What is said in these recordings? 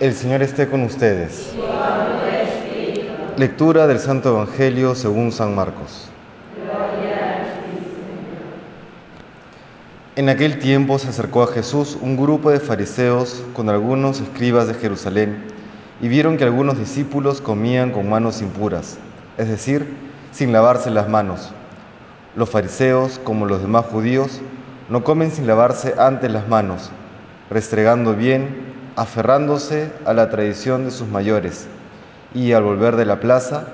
El Señor esté con ustedes. Lectura del Santo Evangelio según San Marcos. En aquel tiempo se acercó a Jesús un grupo de fariseos con algunos escribas de Jerusalén y vieron que algunos discípulos comían con manos impuras, es decir, sin lavarse las manos. Los fariseos, como los demás judíos, no comen sin lavarse antes las manos, restregando bien, aferrándose a la tradición de sus mayores, y al volver de la plaza,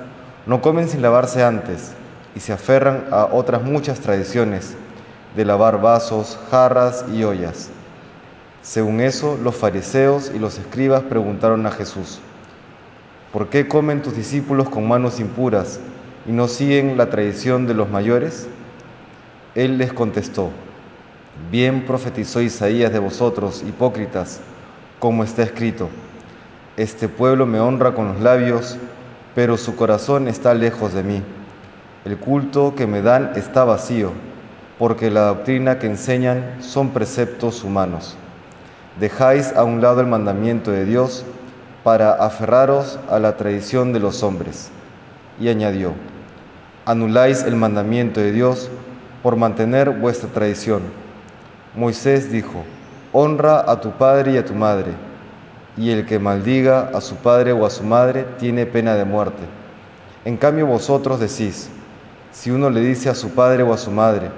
no comen sin lavarse antes, y se aferran a otras muchas tradiciones de lavar vasos, jarras y ollas. Según eso, los fariseos y los escribas preguntaron a Jesús, ¿por qué comen tus discípulos con manos impuras y no siguen la tradición de los mayores? Él les contestó, bien profetizó Isaías de vosotros, hipócritas, como está escrito, este pueblo me honra con los labios, pero su corazón está lejos de mí. El culto que me dan está vacío porque la doctrina que enseñan son preceptos humanos. Dejáis a un lado el mandamiento de Dios para aferraros a la tradición de los hombres. Y añadió, anuláis el mandamiento de Dios por mantener vuestra tradición. Moisés dijo, honra a tu padre y a tu madre, y el que maldiga a su padre o a su madre tiene pena de muerte. En cambio vosotros decís, si uno le dice a su padre o a su madre,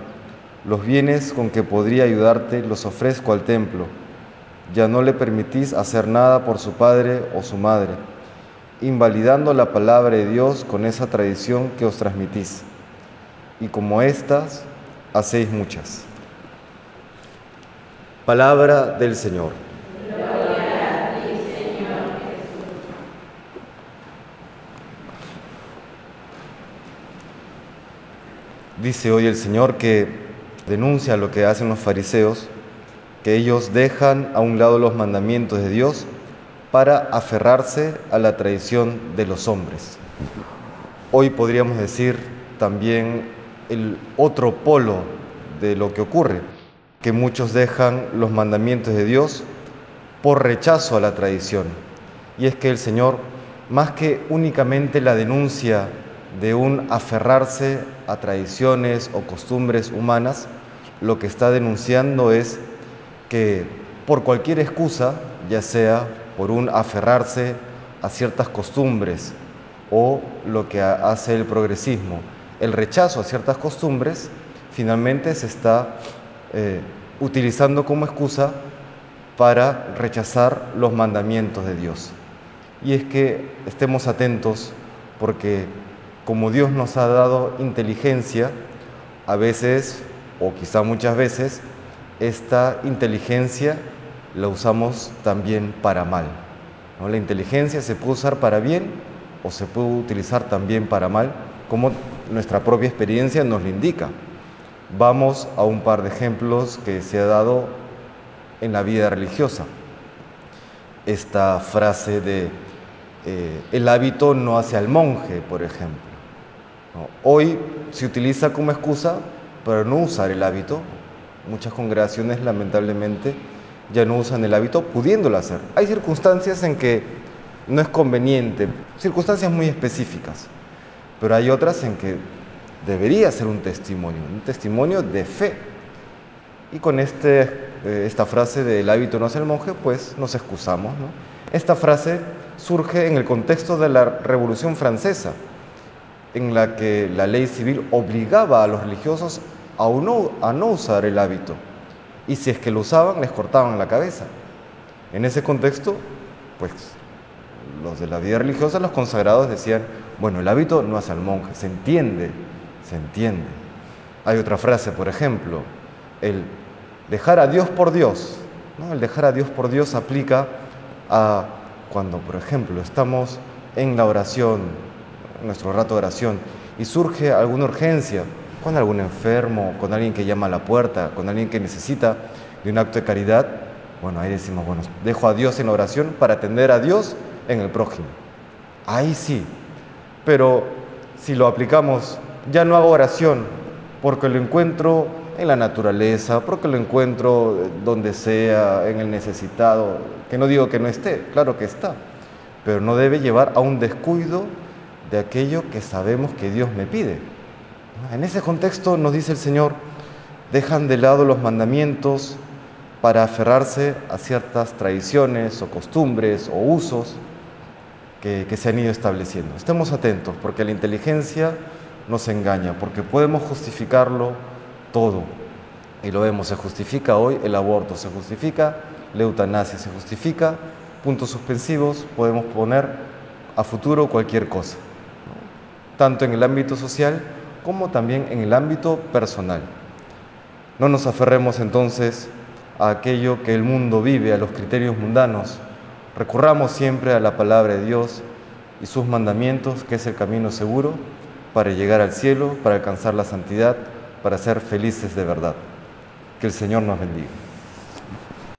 los bienes con que podría ayudarte los ofrezco al templo. Ya no le permitís hacer nada por su padre o su madre, invalidando la palabra de Dios con esa tradición que os transmitís. Y como estas, hacéis muchas. Palabra del Señor. Dice hoy el Señor que denuncia lo que hacen los fariseos, que ellos dejan a un lado los mandamientos de Dios para aferrarse a la tradición de los hombres. Hoy podríamos decir también el otro polo de lo que ocurre, que muchos dejan los mandamientos de Dios por rechazo a la tradición. Y es que el Señor, más que únicamente la denuncia de un aferrarse a tradiciones o costumbres humanas, lo que está denunciando es que por cualquier excusa, ya sea por un aferrarse a ciertas costumbres o lo que hace el progresismo, el rechazo a ciertas costumbres, finalmente se está eh, utilizando como excusa para rechazar los mandamientos de Dios. Y es que estemos atentos porque como Dios nos ha dado inteligencia, a veces, o quizá muchas veces, esta inteligencia la usamos también para mal. ¿no? La inteligencia se puede usar para bien o se puede utilizar también para mal, como nuestra propia experiencia nos lo indica. Vamos a un par de ejemplos que se ha dado en la vida religiosa. Esta frase de eh, el hábito no hace al monje, por ejemplo. Hoy se utiliza como excusa para no usar el hábito. Muchas congregaciones lamentablemente ya no usan el hábito pudiéndolo hacer. Hay circunstancias en que no es conveniente, circunstancias muy específicas, pero hay otras en que debería ser un testimonio, un testimonio de fe. Y con este, eh, esta frase del hábito no hace el monje, pues nos excusamos. Esta frase surge en el contexto de la Revolución Francesa en la que la ley civil obligaba a los religiosos a no, a no usar el hábito. Y si es que lo usaban, les cortaban la cabeza. En ese contexto, pues los de la vida religiosa, los consagrados decían, bueno, el hábito no hace al monje, se entiende, se entiende. Hay otra frase, por ejemplo, el dejar a Dios por Dios. ¿no? El dejar a Dios por Dios aplica a cuando, por ejemplo, estamos en la oración nuestro rato de oración y surge alguna urgencia con algún enfermo, con alguien que llama a la puerta, con alguien que necesita de un acto de caridad, bueno, ahí decimos, bueno, dejo a Dios en la oración para atender a Dios en el prójimo. Ahí sí, pero si lo aplicamos, ya no hago oración porque lo encuentro en la naturaleza, porque lo encuentro donde sea, en el necesitado, que no digo que no esté, claro que está, pero no debe llevar a un descuido de aquello que sabemos que Dios me pide. En ese contexto nos dice el Señor, dejan de lado los mandamientos para aferrarse a ciertas tradiciones o costumbres o usos que, que se han ido estableciendo. Estemos atentos porque la inteligencia nos engaña, porque podemos justificarlo todo. Y lo vemos, se justifica hoy el aborto, se justifica la eutanasia, se justifica puntos suspensivos, podemos poner a futuro cualquier cosa, tanto en el ámbito social como también en el ámbito personal. No nos aferremos entonces a aquello que el mundo vive, a los criterios mundanos. Recurramos siempre a la palabra de Dios y sus mandamientos, que es el camino seguro para llegar al cielo, para alcanzar la santidad, para ser felices de verdad. Que el Señor nos bendiga.